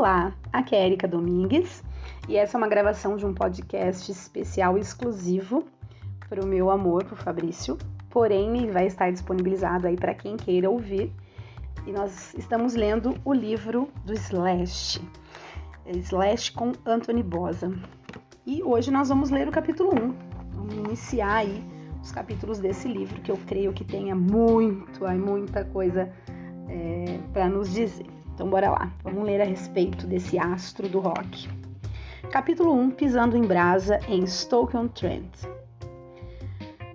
Olá, aqui é Erika Domingues e essa é uma gravação de um podcast especial exclusivo para o meu amor, para o Fabrício, porém vai estar disponibilizado aí para quem queira ouvir. E nós estamos lendo o livro do Slash, Slash com Anthony Bosa. E hoje nós vamos ler o capítulo 1. Vamos iniciar aí os capítulos desse livro que eu creio que tenha muito, muita coisa é, para nos dizer. Então bora lá, vamos ler a respeito desse astro do rock. Capítulo 1 Pisando em Brasa em Stoke-on-Trent.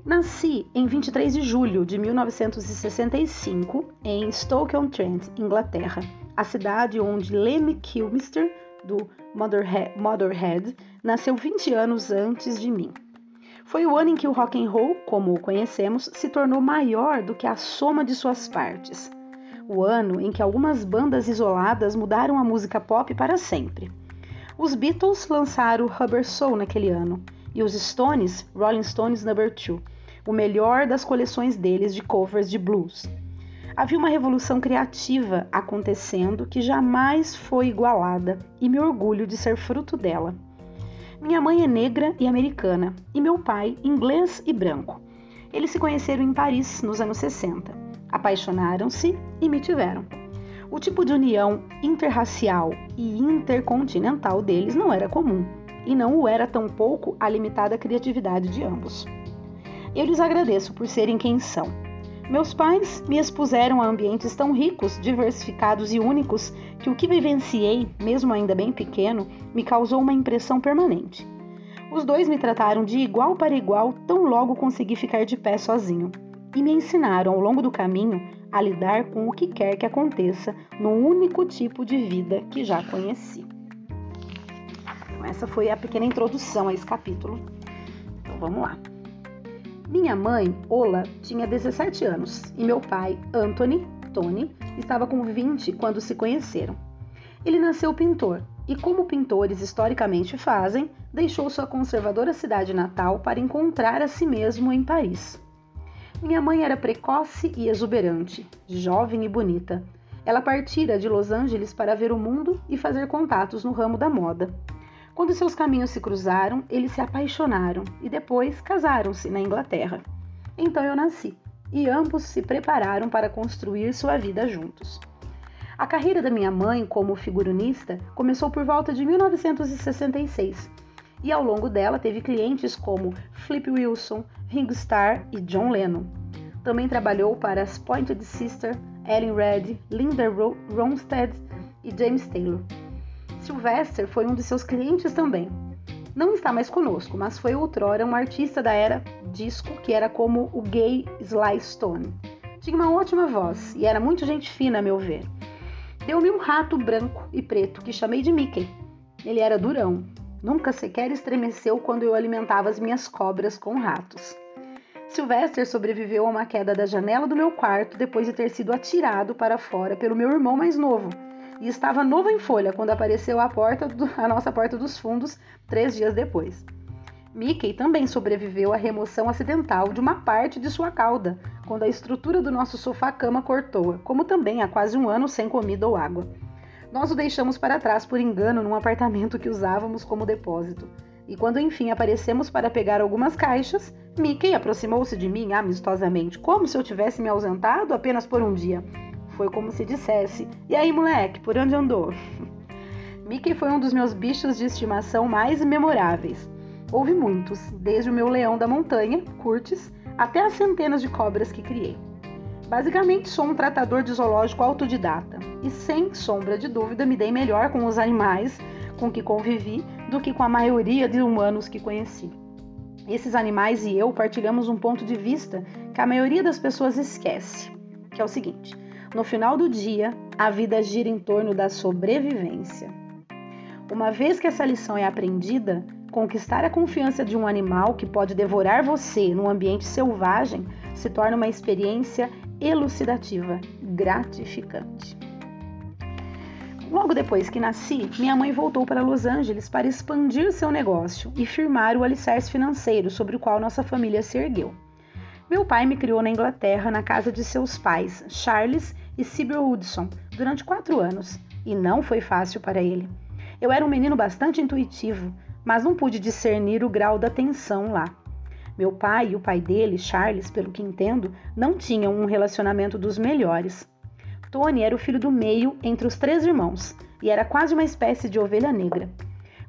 Nasci em 23 de julho de 1965 em Stoke-on-Trent, Inglaterra, a cidade onde Lemmy Kilmister, do Motherhead, nasceu 20 anos antes de mim. Foi o ano em que o rock and roll, como o conhecemos, se tornou maior do que a soma de suas partes o ano em que algumas bandas isoladas mudaram a música pop para sempre. Os Beatles lançaram Rubber Soul naquele ano e os Stones, Rolling Stones No. 2, o melhor das coleções deles de covers de blues. Havia uma revolução criativa acontecendo que jamais foi igualada e me orgulho de ser fruto dela. Minha mãe é negra e americana e meu pai inglês e branco. Eles se conheceram em Paris nos anos 60 apaixonaram-se e me tiveram. O tipo de união interracial e intercontinental deles não era comum, e não o era tampouco a limitada criatividade de ambos. Eu lhes agradeço por serem quem são. Meus pais me expuseram a ambientes tão ricos, diversificados e únicos que o que vivenciei, mesmo ainda bem pequeno, me causou uma impressão permanente. Os dois me trataram de igual para igual tão logo consegui ficar de pé sozinho e me ensinaram ao longo do caminho a lidar com o que quer que aconteça no único tipo de vida que já conheci. Então, essa foi a pequena introdução a esse capítulo. Então vamos lá. Minha mãe, Ola, tinha 17 anos e meu pai, Anthony, Tony, estava com 20 quando se conheceram. Ele nasceu pintor e, como pintores historicamente fazem, deixou sua conservadora cidade natal para encontrar a si mesmo em Paris. Minha mãe era precoce e exuberante, jovem e bonita. Ela partira de Los Angeles para ver o mundo e fazer contatos no ramo da moda. Quando seus caminhos se cruzaram, eles se apaixonaram e depois casaram-se na Inglaterra. Então eu nasci e ambos se prepararam para construir sua vida juntos. A carreira da minha mãe como figurinista começou por volta de 1966 e ao longo dela teve clientes como Flip Wilson, Ringo Starr e John Lennon. Também trabalhou para as Pointed Sister, Ellen Red, Linda Ronstadt e James Taylor. Sylvester foi um de seus clientes também. Não está mais conosco, mas foi outrora um artista da era disco que era como o gay Sly Stone. Tinha uma ótima voz e era muito gente fina, a meu ver. Deu-me um rato branco e preto que chamei de Mickey. Ele era durão, Nunca sequer estremeceu quando eu alimentava as minhas cobras com ratos. Sylvester sobreviveu a uma queda da janela do meu quarto depois de ter sido atirado para fora pelo meu irmão mais novo e estava novo em folha quando apareceu à porta do, a nossa porta dos fundos três dias depois. Mickey também sobreviveu à remoção acidental de uma parte de sua cauda quando a estrutura do nosso sofá-cama cortou, como também há quase um ano sem comida ou água. Nós o deixamos para trás por engano num apartamento que usávamos como depósito. E quando enfim aparecemos para pegar algumas caixas, Mickey aproximou-se de mim amistosamente, como se eu tivesse me ausentado apenas por um dia. Foi como se dissesse: E aí, moleque, por onde andou? Mickey foi um dos meus bichos de estimação mais memoráveis. Houve muitos, desde o meu leão da montanha, Curtis, até as centenas de cobras que criei. Basicamente, sou um tratador de zoológico autodidata e, sem sombra de dúvida, me dei melhor com os animais com que convivi do que com a maioria de humanos que conheci. Esses animais e eu partilhamos um ponto de vista que a maioria das pessoas esquece, que é o seguinte: no final do dia, a vida gira em torno da sobrevivência. Uma vez que essa lição é aprendida, conquistar a confiança de um animal que pode devorar você num ambiente selvagem se torna uma experiência elucidativa, gratificante. Logo depois que nasci, minha mãe voltou para Los Angeles para expandir seu negócio e firmar o alicerce financeiro sobre o qual nossa família se ergueu. Meu pai me criou na Inglaterra, na casa de seus pais, Charles e Sybil Woodson, durante quatro anos, e não foi fácil para ele. Eu era um menino bastante intuitivo, mas não pude discernir o grau da tensão lá. Meu pai e o pai dele, Charles, pelo que entendo, não tinham um relacionamento dos melhores. Tony era o filho do meio entre os três irmãos e era quase uma espécie de ovelha negra.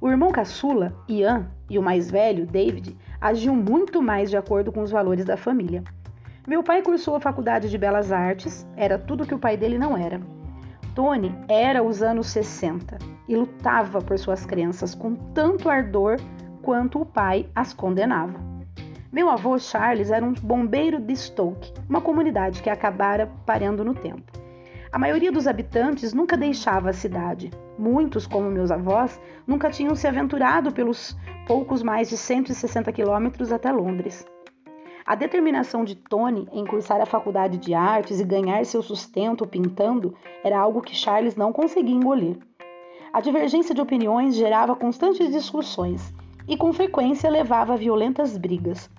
O irmão caçula, Ian, e o mais velho, David, agiam muito mais de acordo com os valores da família. Meu pai cursou a faculdade de Belas Artes, era tudo que o pai dele não era. Tony era os anos 60 e lutava por suas crenças com tanto ardor quanto o pai as condenava. Meu avô Charles era um bombeiro de Stoke, uma comunidade que acabara parando no tempo. A maioria dos habitantes nunca deixava a cidade. Muitos, como meus avós, nunca tinham se aventurado pelos poucos mais de 160 quilômetros até Londres. A determinação de Tony em cursar a faculdade de artes e ganhar seu sustento pintando era algo que Charles não conseguia engolir. A divergência de opiniões gerava constantes discussões e, com frequência, levava a violentas brigas.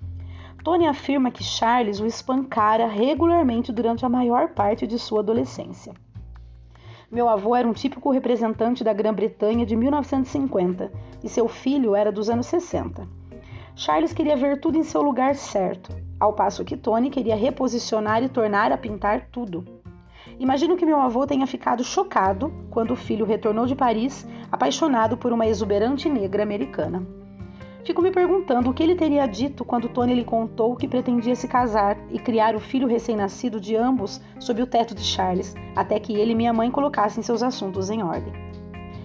Tony afirma que Charles o espancara regularmente durante a maior parte de sua adolescência. Meu avô era um típico representante da Grã-Bretanha de 1950 e seu filho era dos anos 60. Charles queria ver tudo em seu lugar certo, ao passo que Tony queria reposicionar e tornar a pintar tudo. Imagino que meu avô tenha ficado chocado quando o filho retornou de Paris, apaixonado por uma exuberante negra americana. Fico me perguntando o que ele teria dito quando Tony lhe contou que pretendia se casar e criar o filho recém-nascido de ambos sob o teto de Charles, até que ele e minha mãe colocassem seus assuntos em ordem.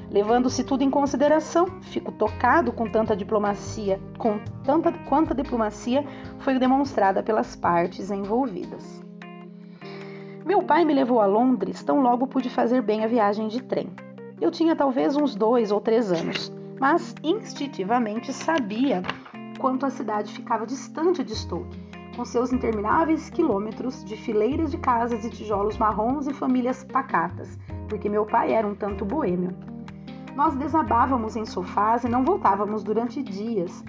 Levando-se tudo em consideração, fico tocado com tanta diplomacia, com tanta quanta diplomacia foi demonstrada pelas partes envolvidas. Meu pai me levou a Londres tão logo pude fazer bem a viagem de trem. Eu tinha talvez uns dois ou três anos mas instintivamente sabia quanto a cidade ficava distante de Stoke, com seus intermináveis quilômetros de fileiras de casas e tijolos marrons e famílias pacatas, porque meu pai era um tanto boêmio. Nós desabávamos em sofás e não voltávamos durante dias.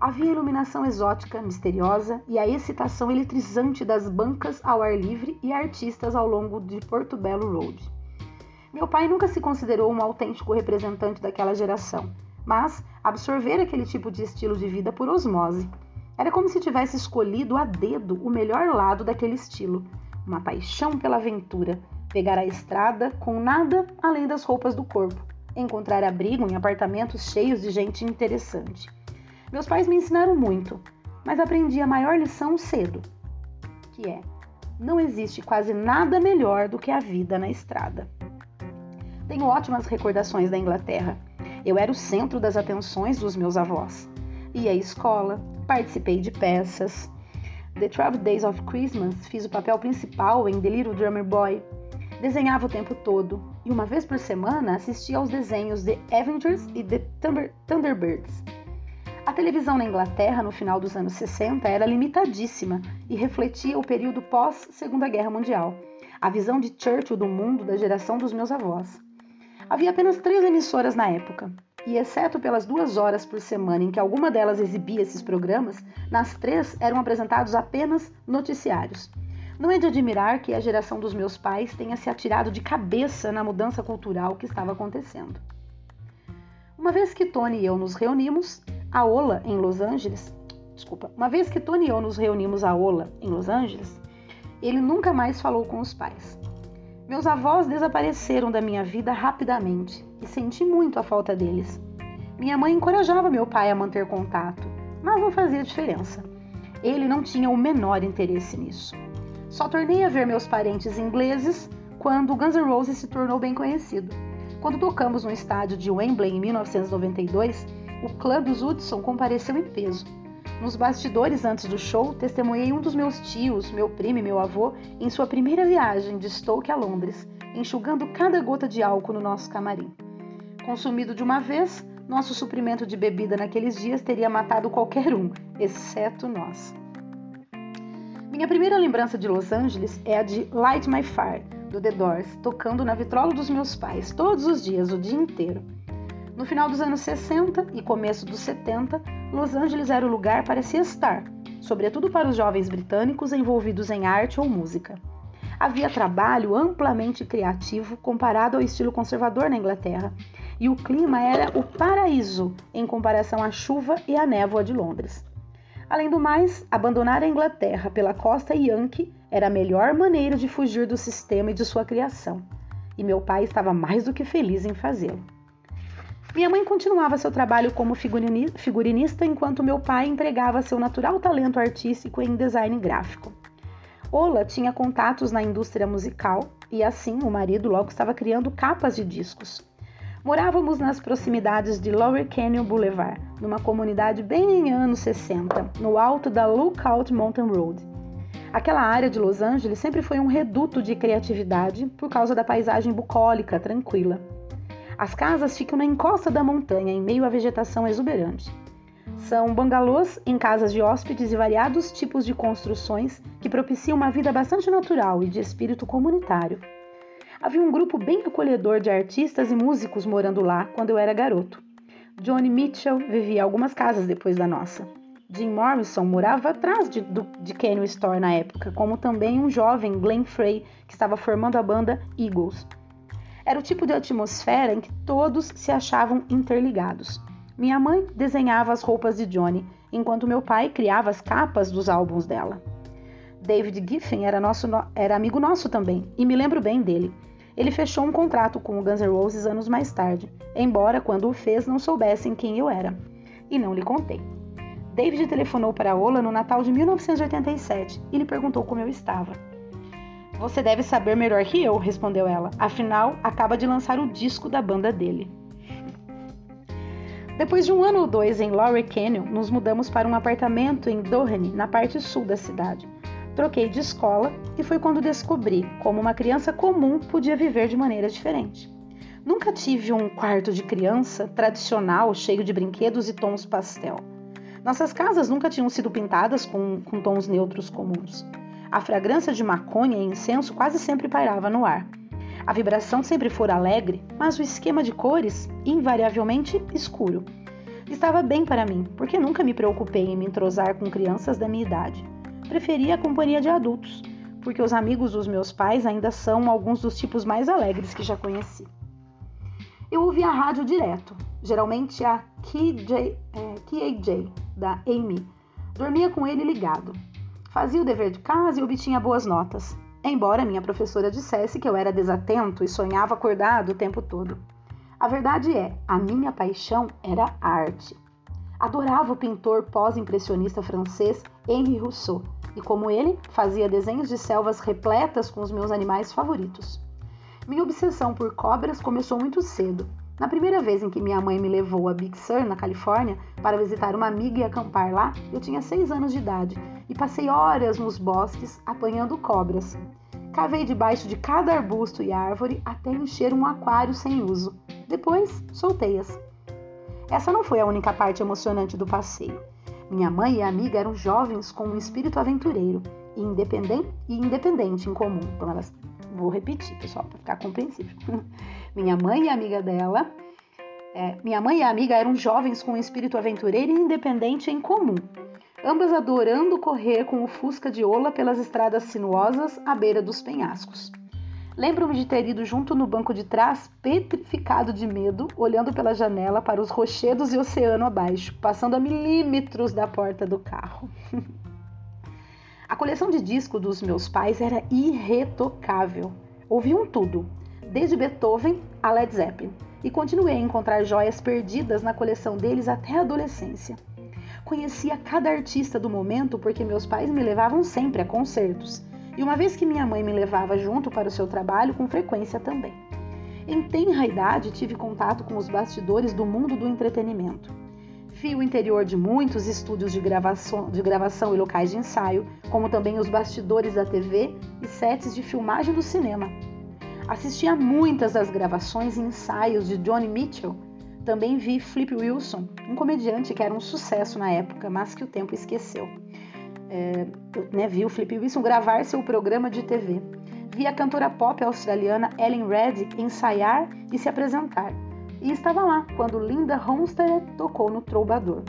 Havia iluminação exótica, misteriosa e a excitação eletrizante das bancas ao ar livre e artistas ao longo de Porto Belo Road. Meu pai nunca se considerou um autêntico representante daquela geração mas absorver aquele tipo de estilo de vida por osmose. Era como se tivesse escolhido a dedo o melhor lado daquele estilo, uma paixão pela aventura, pegar a estrada com nada além das roupas do corpo, encontrar abrigo em apartamentos cheios de gente interessante. Meus pais me ensinaram muito, mas aprendi a maior lição cedo, que é: não existe quase nada melhor do que a vida na estrada. Tenho ótimas recordações da Inglaterra eu era o centro das atenções dos meus avós. Ia à escola, participei de peças. The Twelve Days of Christmas fiz o papel principal em The Little Drummer Boy. Desenhava o tempo todo e uma vez por semana assistia aos desenhos The Avengers e The Thunder Thunderbirds. A televisão na Inglaterra no final dos anos 60 era limitadíssima e refletia o período pós-Segunda Guerra Mundial, a visão de Churchill do mundo da geração dos meus avós. Havia apenas três emissoras na época, e exceto pelas duas horas por semana em que alguma delas exibia esses programas, nas três eram apresentados apenas noticiários. Não é de admirar que a geração dos meus pais tenha se atirado de cabeça na mudança cultural que estava acontecendo. Uma vez que Tony e eu nos reunimos, a Ola em Los Angeles, desculpa, uma vez que Tony e eu nos reunimos a Ola em Los Angeles, ele nunca mais falou com os pais. Meus avós desapareceram da minha vida rapidamente e senti muito a falta deles. Minha mãe encorajava meu pai a manter contato, mas não fazia diferença. Ele não tinha o menor interesse nisso. Só tornei a ver meus parentes ingleses quando Guns N' Roses se tornou bem conhecido. Quando tocamos no estádio de Wembley em 1992, o clã dos Hudson compareceu em peso nos bastidores antes do show, testemunhei um dos meus tios, meu primo e meu avô, em sua primeira viagem de Stoke a Londres, enxugando cada gota de álcool no nosso camarim. Consumido de uma vez, nosso suprimento de bebida naqueles dias teria matado qualquer um, exceto nós. Minha primeira lembrança de Los Angeles é a de Light My Fire, do The Doors, tocando na vitrola dos meus pais todos os dias, o dia inteiro. No final dos anos 60 e começo dos 70, Los Angeles era o lugar para se estar, sobretudo para os jovens britânicos envolvidos em arte ou música. Havia trabalho amplamente criativo comparado ao estilo conservador na Inglaterra, e o clima era o paraíso em comparação à chuva e à névoa de Londres. Além do mais, abandonar a Inglaterra pela costa Yankee era a melhor maneira de fugir do sistema e de sua criação, e meu pai estava mais do que feliz em fazê-lo. Minha mãe continuava seu trabalho como figurinista enquanto meu pai entregava seu natural talento artístico em design gráfico. Ola tinha contatos na indústria musical e assim o marido logo estava criando capas de discos. Morávamos nas proximidades de Lower Canyon Boulevard, numa comunidade bem anos 60, no alto da Lookout Mountain Road. Aquela área de Los Angeles sempre foi um reduto de criatividade por causa da paisagem bucólica, tranquila. As casas ficam na encosta da montanha, em meio à vegetação exuberante. São bangalôs em casas de hóspedes e variados tipos de construções que propiciam uma vida bastante natural e de espírito comunitário. Havia um grupo bem acolhedor de artistas e músicos morando lá quando eu era garoto. Johnny Mitchell vivia algumas casas depois da nossa. Jim Morrison morava atrás de, do, de Canyon Store na época, como também um jovem Glenn Frey que estava formando a banda Eagles. Era o tipo de atmosfera em que todos se achavam interligados. Minha mãe desenhava as roupas de Johnny, enquanto meu pai criava as capas dos álbuns dela. David Giffen era, nosso, era amigo nosso também, e me lembro bem dele. Ele fechou um contrato com o Guns N' Roses anos mais tarde, embora quando o fez não soubessem quem eu era. E não lhe contei. David telefonou para Ola no Natal de 1987 e lhe perguntou como eu estava. Você deve saber melhor que eu, respondeu ela. Afinal, acaba de lançar o disco da banda dele. Depois de um ano ou dois em Lowry Canyon, nos mudamos para um apartamento em Doheny, na parte sul da cidade. Troquei de escola e foi quando descobri como uma criança comum podia viver de maneira diferente. Nunca tive um quarto de criança tradicional cheio de brinquedos e tons pastel. Nossas casas nunca tinham sido pintadas com, com tons neutros comuns. A fragrância de maconha e incenso quase sempre pairava no ar. A vibração sempre fora alegre, mas o esquema de cores, invariavelmente escuro. Estava bem para mim, porque nunca me preocupei em me entrosar com crianças da minha idade preferia a companhia de adultos, porque os amigos dos meus pais ainda são alguns dos tipos mais alegres que já conheci. Eu ouvia a rádio direto, geralmente a KJ, é, KAJ, da Amy. Dormia com ele ligado. Fazia o dever de casa e obtinha boas notas, embora minha professora dissesse que eu era desatento e sonhava acordado o tempo todo. A verdade é, a minha paixão era arte. Adorava o pintor pós-impressionista francês Henri Rousseau e, como ele, fazia desenhos de selvas repletas com os meus animais favoritos. Minha obsessão por cobras começou muito cedo. Na primeira vez em que minha mãe me levou a Big Sur, na Califórnia, para visitar uma amiga e acampar lá, eu tinha seis anos de idade e passei horas nos bosques apanhando cobras. Cavei debaixo de cada arbusto e árvore até encher um aquário sem uso. Depois, soltei-as. Essa não foi a única parte emocionante do passeio. Minha mãe e amiga eram jovens com um espírito aventureiro e independente, e independente em comum. Então elas, vou repetir, pessoal, para ficar compreensível. minha mãe e amiga dela, é, minha mãe e amiga eram jovens com um espírito aventureiro e independente em comum. Ambas adorando correr com o Fusca de Ola pelas estradas sinuosas à beira dos penhascos. Lembro-me de ter ido junto no banco de trás, petrificado de medo, olhando pela janela para os rochedos e oceano abaixo, passando a milímetros da porta do carro. a coleção de discos dos meus pais era irretocável. Ouviam tudo, desde Beethoven a Led Zeppelin, e continuei a encontrar joias perdidas na coleção deles até a adolescência. Conhecia cada artista do momento porque meus pais me levavam sempre a concertos e uma vez que minha mãe me levava junto para o seu trabalho, com frequência também. Em tenra idade, tive contato com os bastidores do mundo do entretenimento. Vi o interior de muitos estúdios de gravação, de gravação e locais de ensaio, como também os bastidores da TV e sets de filmagem do cinema. Assisti a muitas das gravações e ensaios de Johnny Mitchell. Também vi Flip Wilson, um comediante que era um sucesso na época, mas que o tempo esqueceu é, né, vi o Flip Wilson gravar seu programa de TV. Vi a cantora pop australiana Ellen Red ensaiar e se apresentar. E estava lá quando Linda Ronstadt tocou no Troubador.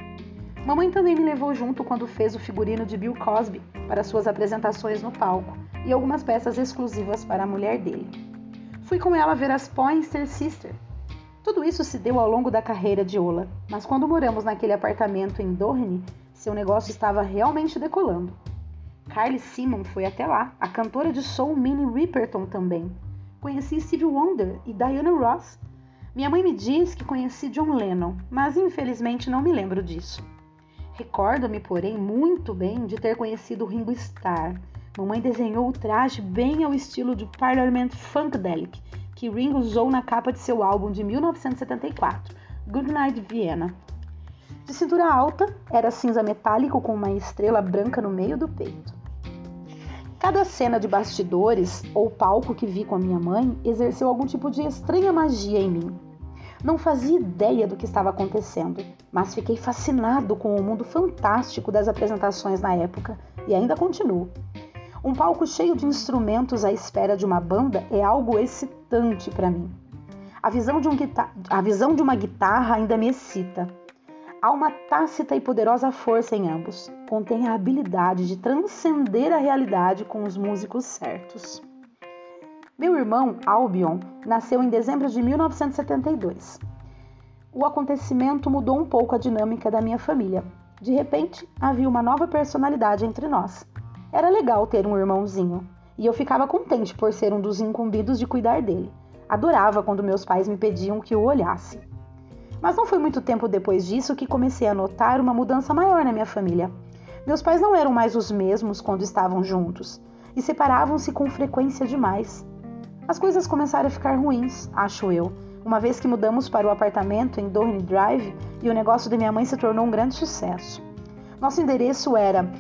Mamãe também me levou junto quando fez o figurino de Bill Cosby para suas apresentações no palco, e algumas peças exclusivas para a mulher dele. Fui com ela ver as Pointer Sister. Tudo isso se deu ao longo da carreira de Ola, mas quando moramos naquele apartamento em Doheny, seu negócio estava realmente decolando. Carly Simon foi até lá, a cantora de soul Minnie Riperton também. Conheci Stevie Wonder e Diana Ross. Minha mãe me diz que conheci John Lennon, mas infelizmente não me lembro disso. Recordo-me, porém, muito bem de ter conhecido Ringo Starr. Mamãe desenhou o traje bem ao estilo de Parliament Funkadelic, que Ringo usou na capa de seu álbum de 1974, Goodnight Vienna. De cintura alta, era cinza metálico com uma estrela branca no meio do peito. Cada cena de bastidores ou palco que vi com a minha mãe exerceu algum tipo de estranha magia em mim. Não fazia ideia do que estava acontecendo, mas fiquei fascinado com o mundo fantástico das apresentações na época e ainda continuo. Um palco cheio de instrumentos à espera de uma banda é algo excitante para mim. A visão, de um a visão de uma guitarra ainda me excita. Há uma tácita e poderosa força em ambos. Contém a habilidade de transcender a realidade com os músicos certos. Meu irmão, Albion, nasceu em dezembro de 1972. O acontecimento mudou um pouco a dinâmica da minha família. De repente, havia uma nova personalidade entre nós. Era legal ter um irmãozinho, e eu ficava contente por ser um dos incumbidos de cuidar dele. Adorava quando meus pais me pediam que o olhasse. Mas não foi muito tempo depois disso que comecei a notar uma mudança maior na minha família. Meus pais não eram mais os mesmos quando estavam juntos e separavam-se com frequência demais. As coisas começaram a ficar ruins, acho eu, uma vez que mudamos para o apartamento em Dorney Drive e o negócio de minha mãe se tornou um grande sucesso. Nosso endereço era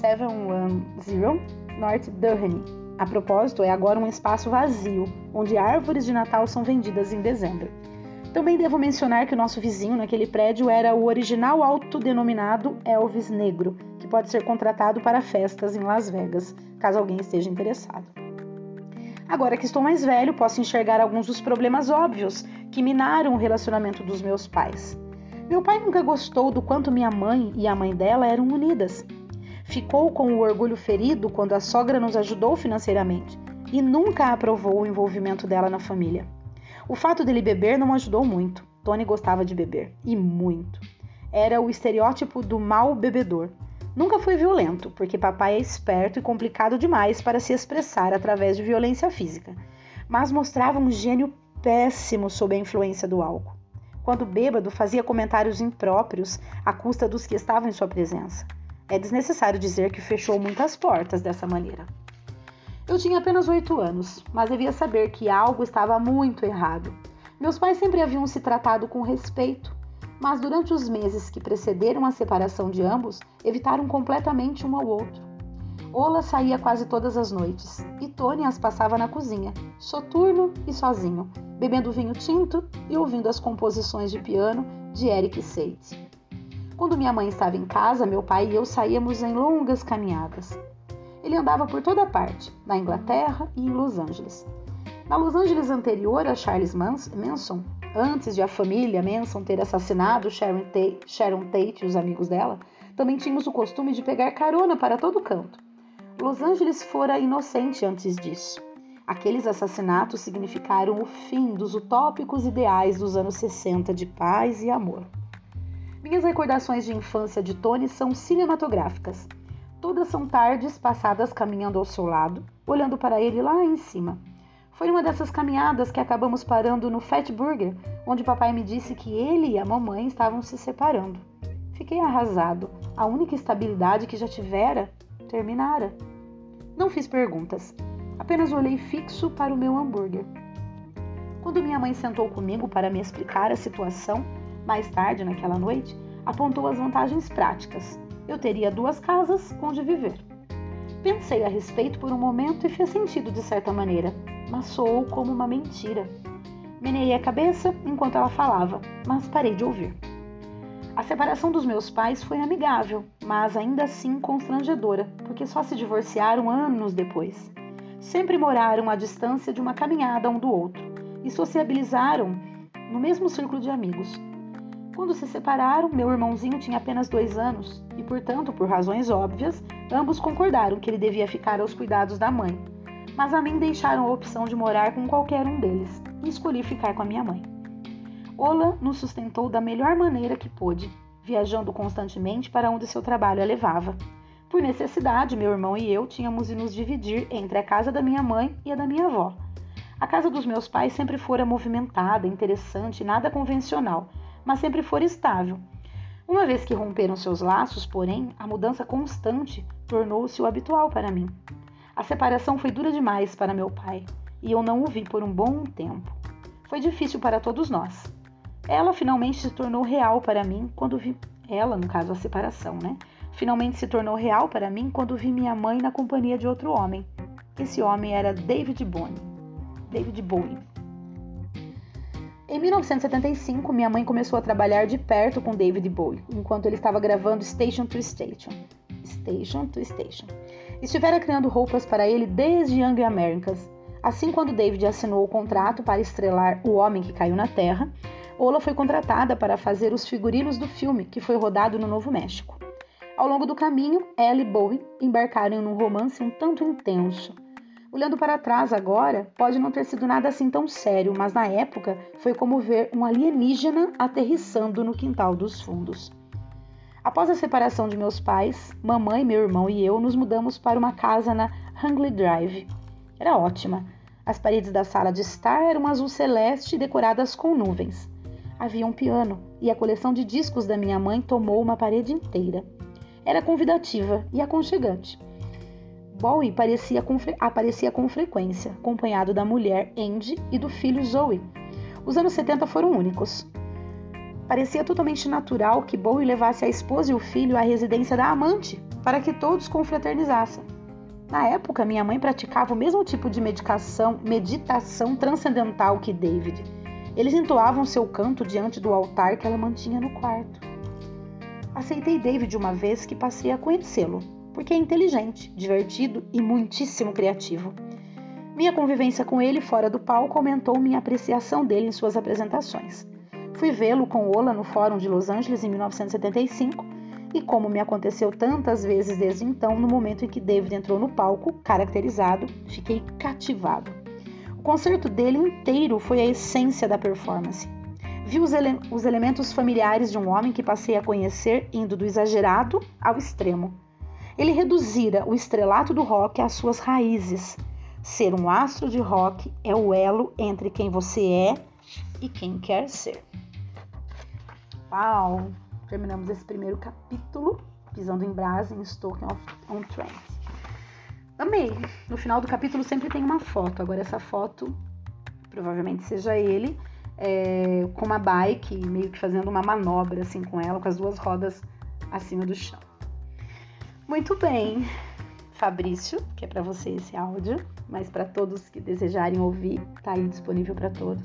710 North Durham, a propósito, é agora um espaço vazio, onde árvores de Natal são vendidas em dezembro. Também devo mencionar que o nosso vizinho naquele prédio era o original autodenominado Elvis Negro, que pode ser contratado para festas em Las Vegas, caso alguém esteja interessado. Agora que estou mais velho, posso enxergar alguns dos problemas óbvios que minaram o relacionamento dos meus pais. Meu pai nunca gostou do quanto minha mãe e a mãe dela eram unidas, ficou com o orgulho ferido quando a sogra nos ajudou financeiramente e nunca aprovou o envolvimento dela na família. O fato dele beber não ajudou muito. Tony gostava de beber, e muito. Era o estereótipo do mau bebedor. Nunca foi violento, porque papai é esperto e complicado demais para se expressar através de violência física, mas mostrava um gênio péssimo sob a influência do álcool. Quando bêbado, fazia comentários impróprios à custa dos que estavam em sua presença. É desnecessário dizer que fechou muitas portas dessa maneira. Eu tinha apenas oito anos, mas devia saber que algo estava muito errado. Meus pais sempre haviam se tratado com respeito, mas durante os meses que precederam a separação de ambos, evitaram completamente um ao outro. Ola saía quase todas as noites e Tony as passava na cozinha, soturno e sozinho, bebendo vinho tinto e ouvindo as composições de piano de Eric Satie. Quando minha mãe estava em casa, meu pai e eu saíamos em longas caminhadas. Ele andava por toda parte, na Inglaterra e em Los Angeles. Na Los Angeles anterior a Charles Manson, antes de a família Manson ter assassinado Sharon Tate, Sharon Tate e os amigos dela, também tínhamos o costume de pegar carona para todo canto. Los Angeles fora inocente antes disso. Aqueles assassinatos significaram o fim dos utópicos ideais dos anos 60 de paz e amor. Minhas recordações de infância de Tony são cinematográficas. Todas são tardes passadas caminhando ao seu lado, olhando para ele lá em cima. Foi uma dessas caminhadas que acabamos parando no Fat Burger, onde papai me disse que ele e a mamãe estavam se separando. Fiquei arrasado. A única estabilidade que já tivera terminara. Não fiz perguntas, apenas olhei fixo para o meu hambúrguer. Quando minha mãe sentou comigo para me explicar a situação, mais tarde, naquela noite, apontou as vantagens práticas. Eu teria duas casas onde viver. Pensei a respeito por um momento e fez sentido de certa maneira, mas soou como uma mentira. Meneei a cabeça enquanto ela falava, mas parei de ouvir. A separação dos meus pais foi amigável, mas ainda assim constrangedora, porque só se divorciaram anos depois. Sempre moraram à distância de uma caminhada um do outro e sociabilizaram no mesmo círculo de amigos. Quando se separaram, meu irmãozinho tinha apenas dois anos e, portanto, por razões óbvias, ambos concordaram que ele devia ficar aos cuidados da mãe. Mas a mim deixaram a opção de morar com qualquer um deles e escolhi ficar com a minha mãe. Ola nos sustentou da melhor maneira que pôde, viajando constantemente para onde seu trabalho a levava. Por necessidade, meu irmão e eu tínhamos de nos dividir entre a casa da minha mãe e a da minha avó. A casa dos meus pais sempre fora movimentada, interessante, nada convencional, mas sempre fora estável. Uma vez que romperam seus laços, porém, a mudança constante tornou-se o habitual para mim. A separação foi dura demais para meu pai e eu não o vi por um bom tempo. Foi difícil para todos nós. Ela finalmente se tornou real para mim quando vi ela, no caso a separação, né? finalmente se tornou real para mim quando vi minha mãe na companhia de outro homem. Esse homem era David Bowie. David Bowie. Em 1975, minha mãe começou a trabalhar de perto com David Bowie, enquanto ele estava gravando Station to Station. Station to Station. Estivera criando roupas para ele desde Young Americans. Assim, quando David assinou o contrato para estrelar O Homem que Caiu na Terra, Ola foi contratada para fazer os figurinos do filme, que foi rodado no Novo México. Ao longo do caminho, ela e Bowie embarcaram em um romance um tanto intenso. Olhando para trás agora, pode não ter sido nada assim tão sério, mas na época foi como ver um alienígena aterrissando no quintal dos fundos. Após a separação de meus pais, mamãe, meu irmão e eu nos mudamos para uma casa na Hungley Drive. Era ótima. As paredes da sala de estar eram azul celeste decoradas com nuvens. Havia um piano e a coleção de discos da minha mãe tomou uma parede inteira era convidativa e aconchegante. Bowie parecia com, aparecia com frequência, acompanhado da mulher Andy e do filho Zoe. Os anos 70 foram únicos. Parecia totalmente natural que Bowie levasse a esposa e o filho à residência da amante, para que todos confraternizassem. Na época, minha mãe praticava o mesmo tipo de medicação, meditação transcendental que David. Eles entoavam seu canto diante do altar que ela mantinha no quarto. Aceitei David uma vez que passei a conhecê-lo, porque é inteligente, divertido e muitíssimo criativo. Minha convivência com ele fora do palco aumentou minha apreciação dele em suas apresentações. Fui vê-lo com Ola no Fórum de Los Angeles em 1975 e, como me aconteceu tantas vezes desde então, no momento em que David entrou no palco, caracterizado, fiquei cativado. O concerto dele inteiro foi a essência da performance viu os, ele os elementos familiares de um homem que passei a conhecer indo do exagerado ao extremo. Ele reduzira o estrelato do rock às suas raízes. Ser um astro de rock é o elo entre quem você é e quem quer ser. Uau! Terminamos esse primeiro capítulo, pisando em brasa em Stoking on Trent. Amei! No final do capítulo sempre tem uma foto. Agora essa foto provavelmente seja ele é, com uma bike, meio que fazendo uma manobra assim com ela, com as duas rodas acima do chão. Muito bem, Fabrício, que é para você esse áudio, mas para todos que desejarem ouvir, tá aí disponível para todos.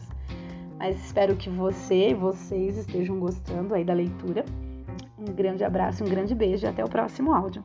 Mas espero que você e vocês estejam gostando aí da leitura. Um grande abraço, um grande beijo e até o próximo áudio.